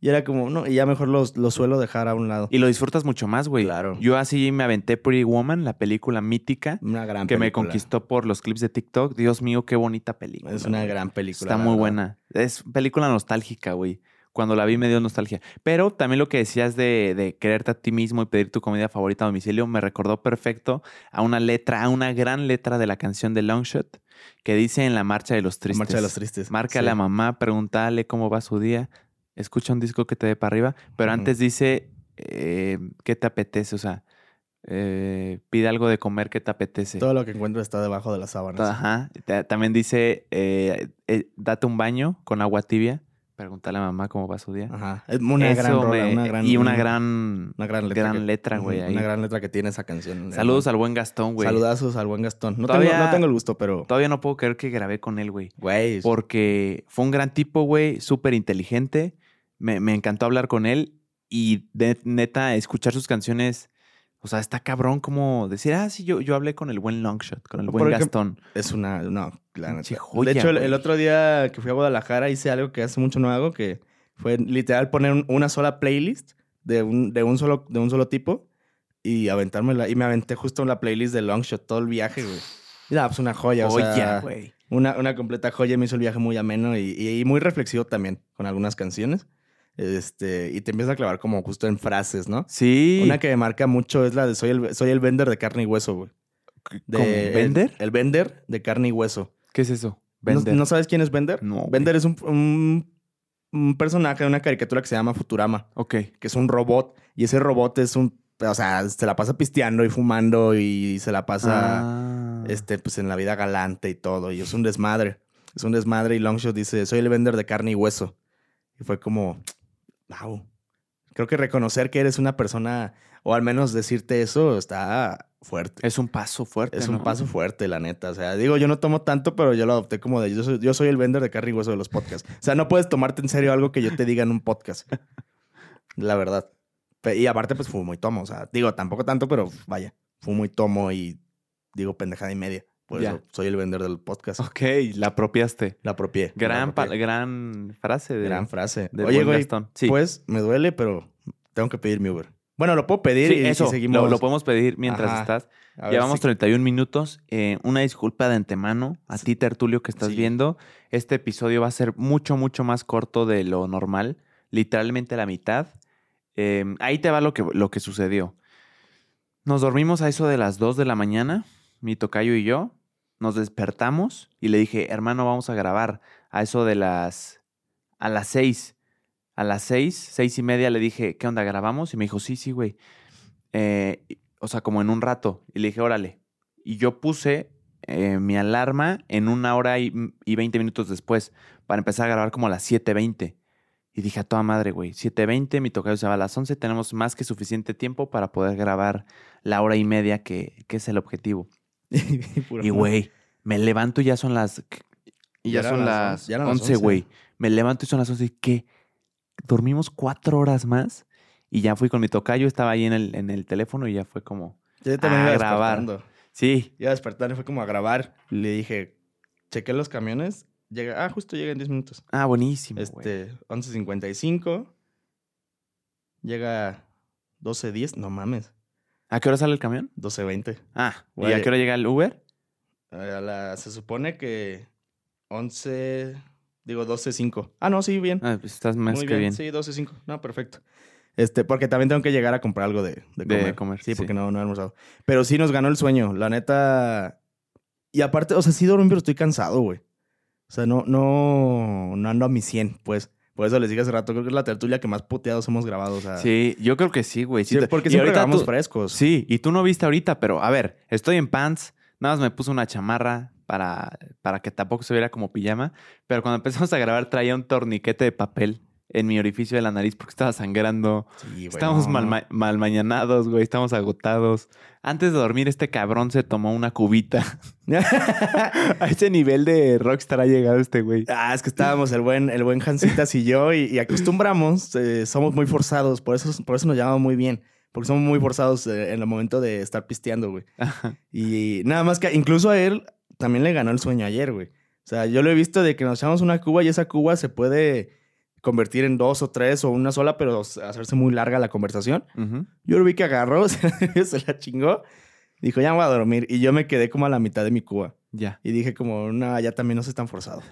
Y era como, no, y ya mejor los, los suelo dejar a un lado. Y lo disfrutas mucho más, güey. Claro. Yo así me aventé Pretty Woman, la película mítica, Una gran que me conquistó por los clips de TikTok. Dios mío, qué bonita película. Es una güey. gran película. Está muy verdad. buena. Es película nostálgica, güey. Cuando la vi me dio nostalgia. Pero también lo que decías de, de quererte a ti mismo y pedir tu comida favorita a domicilio me recordó perfecto a una letra, a una gran letra de la canción de Longshot que dice en la marcha de los La tristes. Marcha de los Tristes. Márcale Sí. a mamá, pregúntale cómo va su día. Escucha un disco que te dé para arriba. Pero antes dice, eh, ¿qué te apetece? O sea, eh, pide algo de comer que te apetece. Todo lo que encuentro está debajo de las sábanas. Ajá. Ta- También dice, eh, date un baño con agua tibia. Pregúntale a mamá cómo va su día. Ajá. Es una Eso gran rola, me- una gran... y una gran, Una gran letra. gran que- letra, güey. Ahí. Una gran letra que tiene esa canción. Saludos al buen Gastón, güey. Saludazos al buen Gastón. No, Todavía- tengo, no tengo el gusto, pero... Todavía no puedo creer que grabé con él, güey. Güey. Porque fue un gran tipo, güey, súper inteligente. Me, me encantó hablar con él y de, neta, escuchar sus canciones. O sea, está cabrón como decir, ah, sí, yo, yo hablé con el buen Longshot, con el buen Gastón. Es una... No, la Pinche neta. joya, de hecho, el, otro día que fui a Guadalajara hice algo que hace mucho no hago, que fue literal poner un- una sola playlist de un, de un, solo, de un solo tipo y aventármela. Y me aventé justo en la playlist de Longshot todo el viaje, güey. Y nada, pues una joya, o Joya, sea, güey. una, una completa joya. Me hizo el viaje muy ameno y, y- y muy reflexivo también con algunas canciones. Este, y te empieza a clavar como justo en frases, ¿no? Sí. Una que me marca mucho es la de soy el, soy el vender de carne y hueso, güey. De-. ¿Vender? El, el vender de carne y hueso. ¿Qué es eso? ¿No, Vender. no sabes quién es Bender? No, Bender es un, un, un personaje de una caricatura que se llama Futurama, Ok. que es un robot. Y ese robot es un. O sea, se la pasa pisteando y fumando y se la pasa Ah. este, pues, en la vida galante y todo. Y es un desmadre. Es un desmadre. Y Longshot dice: Soy el vender de carne y hueso. Y fue como. Wow. Creo que reconocer que eres una persona, o al menos decirte eso, está fuerte. Es un paso fuerte. Es un paso fuerte, la neta. O sea, digo, yo no tomo tanto, pero yo lo adopté como de yo soy, yo soy el vender de carne y hueso de los podcasts. O sea, no puedes tomarte en serio algo que yo te diga en un podcast. La verdad. Y aparte, pues fumo y tomo. O sea, digo, tampoco tanto, pero vaya, fumo y tomo y digo pendejada y media. Por Ya. eso soy el vender del podcast. Ok, la apropiaste. La apropié. Gran, apropié. gran frase de, Gran frase. Oye, güey. Sí. pues me duele, pero tengo que pedir mi Uber. Bueno, lo puedo pedir Sí, y, eso, seguimos. lo, lo podemos pedir mientras Ajá. estás. A Llevamos si- 31 minutos. Eh, una disculpa de antemano a ti, Tertulio, que estás Sí. viendo. Este episodio va a ser mucho, mucho más corto de lo normal. Literalmente la mitad. Eh, ahí te va lo que, lo que sucedió. Nos dormimos a eso de las 2 de la mañana, mi tocayo y yo. Nos despertamos y le dije, hermano, vamos a grabar a eso de las... a las 6. A las 6, seis y media le dije, ¿qué onda, grabamos? Y me dijo, sí, sí, güey. Eh, o sea, como en un rato. Y le dije, órale. Y yo puse eh, mi alarma en una hora y, 20 minutos después para empezar a grabar como a las 7.20. Y dije a toda madre, güey, 7.20, mi tocayo se va a las 11, tenemos más que suficiente tiempo para poder grabar la hora y media que, que es el objetivo. Y, güey, me levanto y ya son las... Y ya, Ya son las las once, ya eran las 11, once. güey. Me levanto y son las 11. ¿Y qué? Dormimos cuatro horas más y ya fui con mi tocayo, estaba ahí en el, en el teléfono y ya fue como... Yo también a iba grabar. Sí, Iba a despertar y fue como a grabar. Le dije, chequé los camiones. Llega, ah, justo llega en 10 minutos. ah, buenísimo. Este, 11.55. Llega 12.10. No mames. ¿A qué hora sale el camión? 12.20. Ah, ¿y a qué hora llega el Uber? A la- se supone que 11... Digo, 12.05. Ah, no, sí, bien. Ah, pues estás más Muy que bien. Sí, 12.05. No, perfecto. Este, porque también tengo que llegar a comprar algo de, de De comer. comer, Sí, sí. porque no, no he almorzado. Pero sí nos ganó el sueño. La neta. Y aparte, o sea, sí dormí, pero estoy cansado, güey. O sea, no, no, no ando a mi 100, pues. Por eso les dije hace rato, creo que es la tertulia que más puteados hemos grabado. O sea, Sí, yo creo que sí, güey. Sí, porque y siempre grabamos tú- frescos. Sí, y tú no viste ahorita, pero a ver, estoy en pants, nada más me puse una chamarra para, para que tampoco se viera como pijama, pero cuando empezamos a grabar traía un torniquete de papel en mi orificio de la nariz porque estaba sangrando. Sí, güey, Estamos no. mal, ma- mal mañanados, güey, estamos agotados. Antes de dormir, este cabrón se tomó una cubita. a ese nivel de rockstar ha llegado este güey. Ah, es que estábamos el buen, el buen Hansitas y yo y, y acostumbramos, eh, somos muy forzados, por eso, por eso nos llamamos muy bien, porque somos muy forzados eh, en el momento de estar pisteando, güey. Y nada más que incluso a él también le ganó el sueño ayer, güey. O sea, yo lo he visto de que nos echamos una cuba y esa cuba se puede convertir en dos o tres o una sola, pero hacerse muy larga la conversación. Yo lo vi que agarró, se la chingó, dijo, ya me voy a dormir. Y yo me quedé como a la mitad de mi cuba. Ya. Y dije como, no, ya también no soy tan forzado.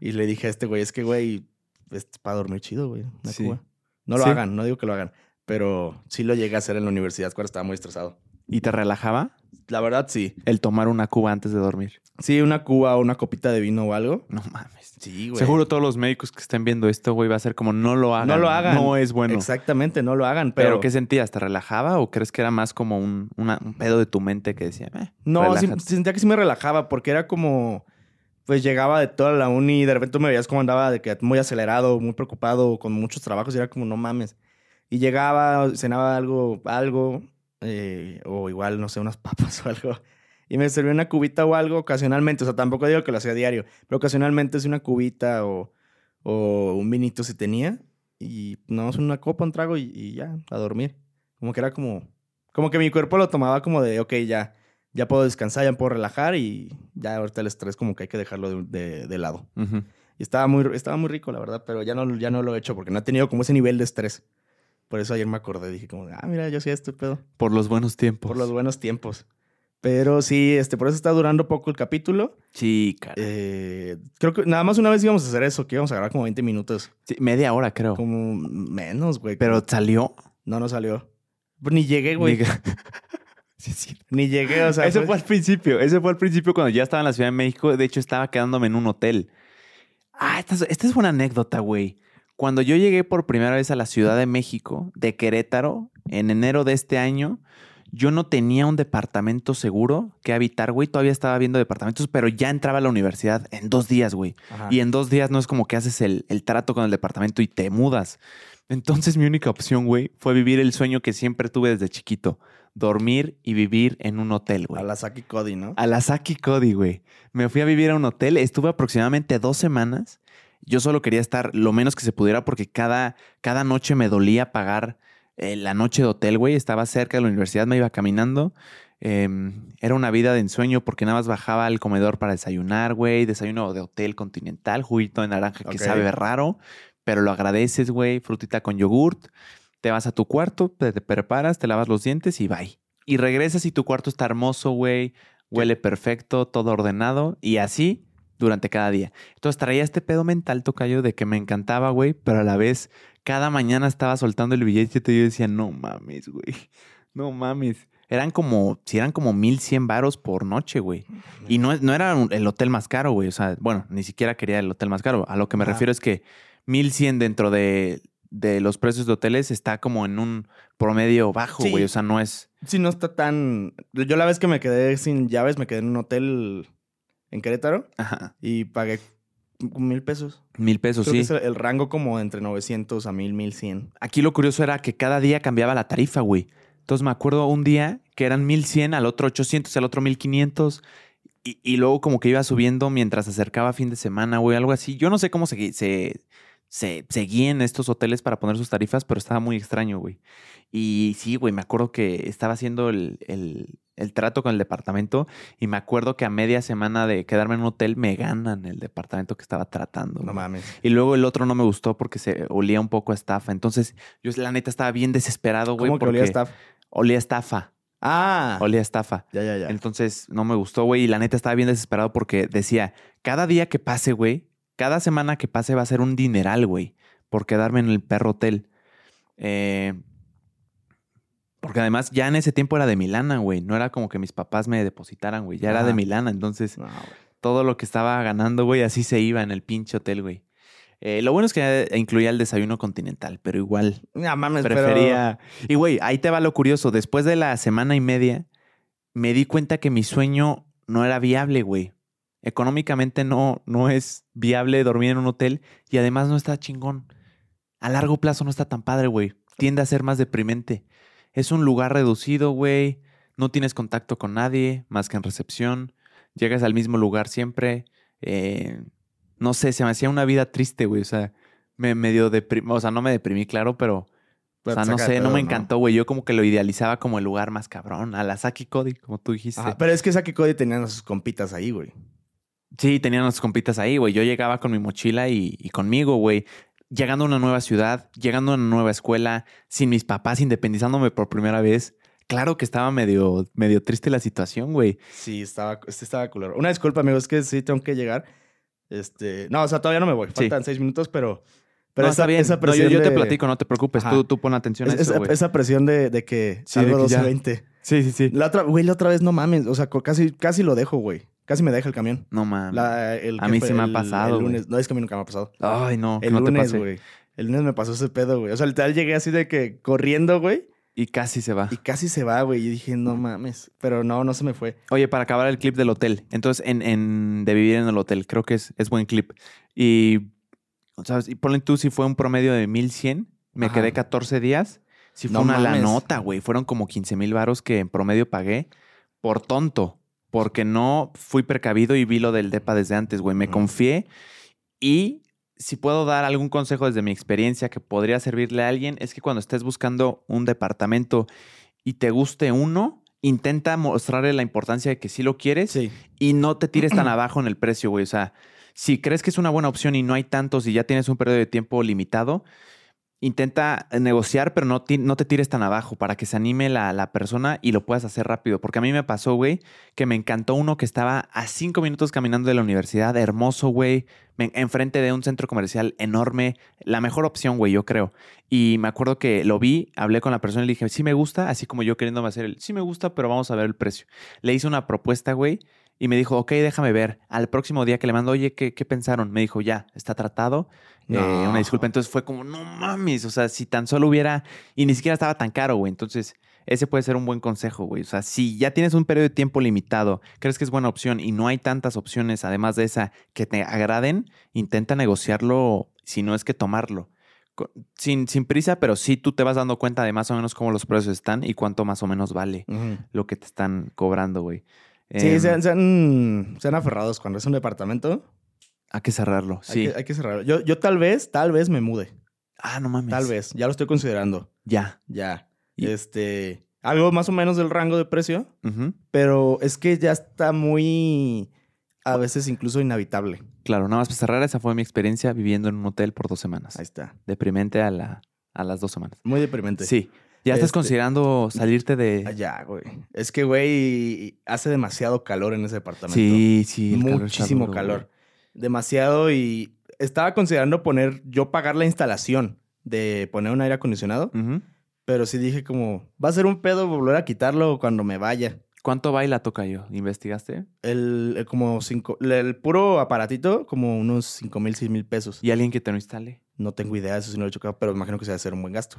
Y le dije a este güey, es que, güey, es para dormir chido, güey, una Sí. cuba. No lo Sí. hagan, no digo que lo hagan, pero sí lo llegué a hacer en la universidad cuando estaba muy estresado. ¿Y te relajaba La verdad, sí. el tomar una cuba antes de dormir? Sí, una cuba o una copita de vino o algo. No mames. Sí, güey. Seguro todos los médicos que estén viendo esto, güey, va a ser como no lo hagan. No lo hagan. No es bueno. Exactamente, no lo hagan. Pero, Pero, ¿qué sentías? ¿Te relajaba o crees que era más como un, una- un pedo de tu mente que decía, eh, No, sí- sentía que sí me relajaba porque era como, pues llegaba de toda la uni y de repente me veías como andaba de que muy acelerado, muy preocupado, con muchos trabajos y era como, no mames. Y llegaba, cenaba algo, algo, eh, o igual, no sé, unas papas o algo. Y me servía una cubita o algo ocasionalmente. O sea, tampoco digo que lo hacía diario, pero ocasionalmente es una cubita o, o un vinito si tenía. Y no, es una copa, un trago y, y ya, a dormir. Como que era como, como que mi cuerpo lo tomaba como de, ok, ya, ya puedo descansar, ya puedo relajar y ya ahorita el estrés como que hay que dejarlo de, de- de lado. Y estaba muy, estaba muy rico, la verdad, pero ya no, ya no lo he hecho porque no he tenido como ese nivel de estrés. Por eso ayer me acordé, dije como, ah, mira, yo sí este pedo. Por los buenos tiempos. Por los buenos tiempos. Pero sí, este, por eso está durando poco el capítulo. Sí, cara. Eh, creo que nada más una vez íbamos a hacer eso, que íbamos a grabar como 20 minutos. Sí, media hora, creo. Como menos, güey. Pero salió. No, no salió. Ni llegué, güey. Ni- sí, sí. Ni llegué, o sea. Ese fue- fue al principio. Ese fue al principio cuando ya estaba en la Ciudad de México. De hecho, estaba quedándome en un hotel. Ah, esta es, esta es una anécdota, güey. Cuando yo llegué por primera vez a la Ciudad de México, de Querétaro, en enero de este año, yo no tenía un departamento seguro que habitar, güey. Todavía estaba viendo departamentos, pero ya entraba a la universidad en dos días, güey. Ajá. Y en dos días no es como que haces el, el trato con el departamento y te mudas. Entonces mi única opción, güey, fue vivir el sueño que siempre tuve desde chiquito. Dormir y vivir en un hotel, güey. A la Saki Cody, ¿no? A la Saki Cody, güey. Me fui a vivir a un hotel. Estuve aproximadamente dos semanas. Yo solo quería estar lo menos que se pudiera porque cada, cada noche me dolía pagar eh, la noche de hotel, güey. Estaba cerca de la universidad, me iba caminando. Eh, era una vida de ensueño porque nada más bajaba al comedor para desayunar, güey. Desayuno de hotel continental, juguito de naranja que sabe raro, pero lo agradeces, güey. Frutita con yogurt. Te vas a tu cuarto, te, te preparas, te lavas los dientes y bye. Y regresas y tu cuarto está hermoso, güey. Huele perfecto, todo ordenado y así durante cada día. Entonces traía este pedo mental, tocayo, de que me encantaba, güey, pero a la vez cada mañana estaba soltando el billete y yo decía, no mames, güey, no mames. Eran como, si eran como 1100 varos por noche, güey. Y no, no era el hotel más caro, güey. O sea, bueno, ni siquiera quería el hotel más caro. A lo que me refiero es que 1100 dentro de, de los precios de hoteles está como en un promedio bajo, Sí. güey. O sea, no es... Sí, no está tan. Yo la vez que me quedé sin llaves, me quedé en un hotel en Querétaro Ajá. y pagué mil pesos. Mil pesos, Creo sí. que es el, rango como entre 900 a 1000, 1100. Aquí lo curioso era que cada día cambiaba la tarifa, güey. Entonces me acuerdo un día que eran 1100, al otro 800, al otro 1500. Y, y luego como que iba subiendo mientras se acercaba fin de semana, güey, algo así. Yo no sé cómo se, se, se seguían estos hoteles para poner sus tarifas, pero estaba muy extraño, güey. Y sí, güey, me acuerdo que estaba haciendo el, el- el trato con el departamento y me acuerdo que a media semana de quedarme en un hotel me ganan el departamento que estaba tratando. No güey. mames. Y luego el otro no me gustó porque se olía un poco a estafa. Entonces, yo la neta estaba bien desesperado, güey. ¿Cómo que porque olía staff? Olía a estafa. Ah, Olía a estafa. ya, ya, ya. Entonces, no me gustó, güey. Y la neta estaba bien desesperado porque decía, cada día que pase, güey, cada semana que pase va a ser un dineral, güey, por quedarme en el perro hotel. Eh, porque además ya en ese tiempo era de Milana, güey. No era como que mis papás me depositaran, güey. Ya era de. Milana. Entonces, No, todo lo que estaba ganando, güey, así se iba en el pinche hotel, güey. Eh, lo bueno es que incluía el desayuno continental, pero igual No mames, prefería. Y güey, ahí te va lo curioso. Después de la semana y media, me di cuenta que mi sueño no era viable, güey. Económicamente no, no es viable dormir en un hotel y además no está chingón. A largo plazo no está tan padre, güey. Tiende a ser más deprimente. Es un lugar reducido, güey. No tienes contacto con nadie más que en recepción. Llegas al mismo lugar siempre. Eh, no sé, se me hacía una vida triste, güey. O sea, me medio deprimí. O sea, no me deprimí, claro, pero. O sea, no sé, no me encantó, güey. Yo como que lo idealizaba como el lugar más cabrón. A la Saki Cody, como tú dijiste. Ajá, pero es que Saki Cody tenían a sus compitas ahí, güey. Sí, tenían las compitas ahí, güey. Yo llegaba con mi mochila y, y conmigo, güey. Llegando a una nueva ciudad, llegando a una nueva escuela, sin mis papás, independizándome por primera vez. Claro que estaba medio, medio triste la situación, güey. Sí, estaba, estaba culero. Una disculpa, amigo, es que sí tengo que llegar. Este, no, o sea, todavía no me voy. Sí. Faltan seis minutos, pero, pero no, esa, está bien. esa No, yo, yo te de- platico, no te preocupes. Tú, tú pon atención a es- eso, esa, esa presión de, de que Sí, de salgo que ya- 12.20. Sí, sí, sí. La otra, güey, la otra vez no mames. O sea, casi, casi lo dejo, güey. Casi me deja el camión. No mames. La- A mí sí me ha pasado, El güey. lunes. No, es que a mí nunca me ha pasado. Ay, no, que El no lunes, güey. El lunes me pasó ese pedo, güey. O sea, literal llegué así de que corriendo, güey. Y casi se va. Y casi se va, güey. Y dije, no mames. Pero no, no se me fue. Oye, para acabar el clip del hotel. Entonces, en, en- de vivir en el hotel, creo que es, es buen clip. Y, ¿sabes? Y ponle tú si fue un promedio de 1100, me Ajá. quedé 14 días. Si fue No una la mames. nota, güey. Fueron como 15 mil varos que en promedio pagué por tonto. Porque no fui precavido y vi lo del DEPA desde antes, güey. Me confié. Y si puedo dar algún consejo desde mi experiencia que podría servirle a alguien, es que cuando estés buscando un departamento y te guste uno, intenta mostrarle la importancia de que sí lo quieres Sí. y no te tires tan abajo en el precio, güey. O sea, si crees que es una buena opción y no hay tantos y ya tienes un periodo de tiempo limitado, intenta negociar, pero no, te tires tan abajo para que se anime la, la persona y lo puedas hacer rápido. Porque a mí me pasó, güey, que me encantó uno que estaba a cinco minutos caminando de la universidad, hermoso, güey, enfrente de un centro comercial enorme, la mejor opción, güey, yo creo. Y me acuerdo que lo vi, hablé con la persona y le dije, sí me gusta, así como yo queriéndome hacer el, sí me gusta, pero vamos a ver el precio. Le hice una propuesta, güey, y me dijo, ok, déjame ver. Al próximo día que le mando, oye, ¿qué, qué pensaron? Me dijo, ya, está tratado. Eh, una disculpa. Entonces fue como, no mames, o sea, si tan solo hubiera, y ni siquiera estaba tan caro, güey. Entonces, ese puede ser un buen consejo, güey. O sea, si ya tienes un periodo de tiempo limitado, crees que es buena opción y no hay tantas opciones, además de esa, que te agraden, intenta negociarlo, si no es que tomarlo. Sin, sin prisa, pero sí tú te vas dando cuenta de más o menos cómo los precios están y cuánto más o menos vale lo que te están cobrando, güey. Sí, Em, sean, sean, sean aferrados cuando es un departamento. Hay que cerrarlo, Hay, sí. que, hay que cerrarlo. Yo, yo tal vez, tal vez me mude. Ah, no mames. Tal vez. Ya lo estoy considerando. Ya. Ya. Y- Este. Algo más o menos del rango de precio. Pero es que ya está muy. A veces incluso inhabitable. Claro, nada más para cerrar, esa fue mi experiencia viviendo en un hotel por dos semanas. Ahí está. Deprimente a, la, a las dos semanas. Muy deprimente. Sí. ¿Ya estás Este- considerando salirte Ah, de...? Ya, güey. Es que, güey, hace demasiado calor en ese departamento. Sí, sí. calor Muchísimo calor. güey. Demasiado y estaba considerando poner, yo pagar la instalación de poner un aire acondicionado, pero sí dije como, va a ser un pedo volver a quitarlo cuando me vaya. ¿Cuánto baila toca yo? ¿Investigaste? El, el como cinco, el puro aparatito, como unos cinco mil, seis mil pesos. ¿Y alguien que te lo instale? No tengo idea de eso si no lo he chocado, pero imagino que se va a hacer un buen gasto.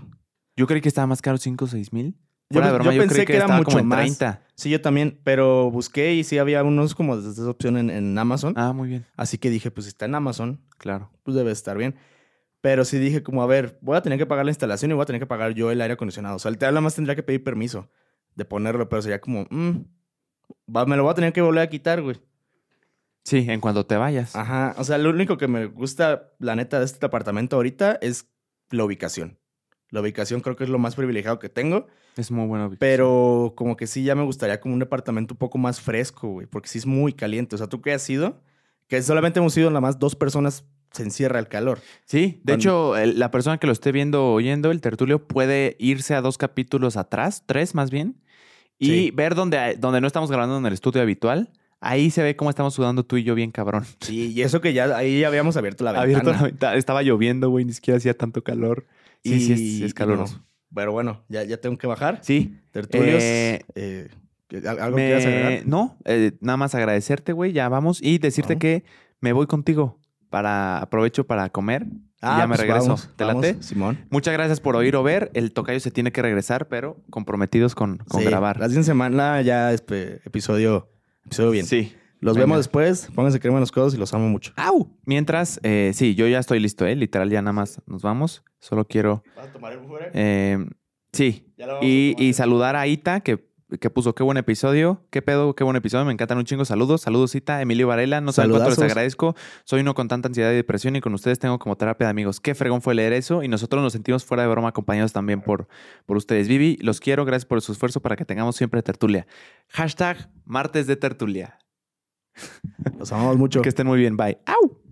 Yo creí que estaba más caro 5 o 6 mil. Yo, yo yo, pensé creí que, que, era mucho como en más. 30. Sí, yo también, pero busqué y sí había unos como de esa opción en, en Amazon. Ah, muy bien. Así que dije, pues si está en Amazon, Claro. pues debe estar bien. Pero sí dije como, a ver, voy a tener que pagar la instalación y voy a tener que pagar yo el aire acondicionado. O sea, el nada más tendría que pedir permiso de ponerlo, pero sería como, mm, va- me lo voy a tener que volver a quitar, güey. Sí, en cuanto te vayas. Ajá, o sea, lo único que me gusta, la neta, de este apartamento ahorita es la ubicación. La ubicación creo que es lo más privilegiado que tengo, Es muy bueno. pero como que sí ya me gustaría como un departamento un poco más fresco, güey, porque sí es muy caliente. O sea, ¿tú qué has ido? Que solamente hemos ido nada más dos personas, se encierra el calor. Sí, de Cuando- hecho, el- la persona que lo esté viendo o oyendo, el tertulio, puede irse a dos capítulos atrás, tres más bien, y Sí. ver donde, donde no estamos grabando en el estudio habitual. Ahí se ve cómo estamos sudando tú y yo bien cabrón. Sí, y eso que ya ahí ya habíamos abierto la ventana. Abierto la ventana. Estaba lloviendo, güey, ni siquiera hacía tanto calor. Sí, sí, es, es caloroso. no. Pero bueno, ya, ya tengo que bajar. Sí. Tertulios. Eh, eh, ¿Algo me- quieras agregar? No, eh, nada más agradecerte, güey, ya vamos. Y decirte Ajá. que me voy contigo. Para, aprovecho para comer. y ya me pues regreso. vamos, ¿Te vamos, late? Simón. Muchas gracias por oír o ver. El tocayo se tiene que regresar, pero comprometidos con, con Sí, grabar. La siguiente semana ya este, episodio, episodio bien. Sí. Los Venga. vemos después. Pónganse crema en los codos y los amo mucho. ¡Au! Mientras, eh, sí, yo ya estoy listo, ¿eh? Literal, ya nada más nos vamos. Solo quiero. ¿Vas a tomar el bufere? eh, sí. Ya lo vamos a Y, tomar. y saludar a Ita, que, que puso qué buen episodio. Qué pedo, qué buen episodio. Me encantan un chingo. Saludos, saludos, Ita. Emilio Varela, no saben cuánto les agradezco. Soy uno con tanta ansiedad y depresión y con ustedes tengo como terapia de amigos. Qué fregón fue leer eso y nosotros nos sentimos fuera de broma acompañados también por, por ustedes. Vivi, los quiero. Gracias por su esfuerzo para que tengamos siempre tertulia. Hashtag martes de tertulia. Los amamos mucho. Que estén muy bien. Bye. ¡Au!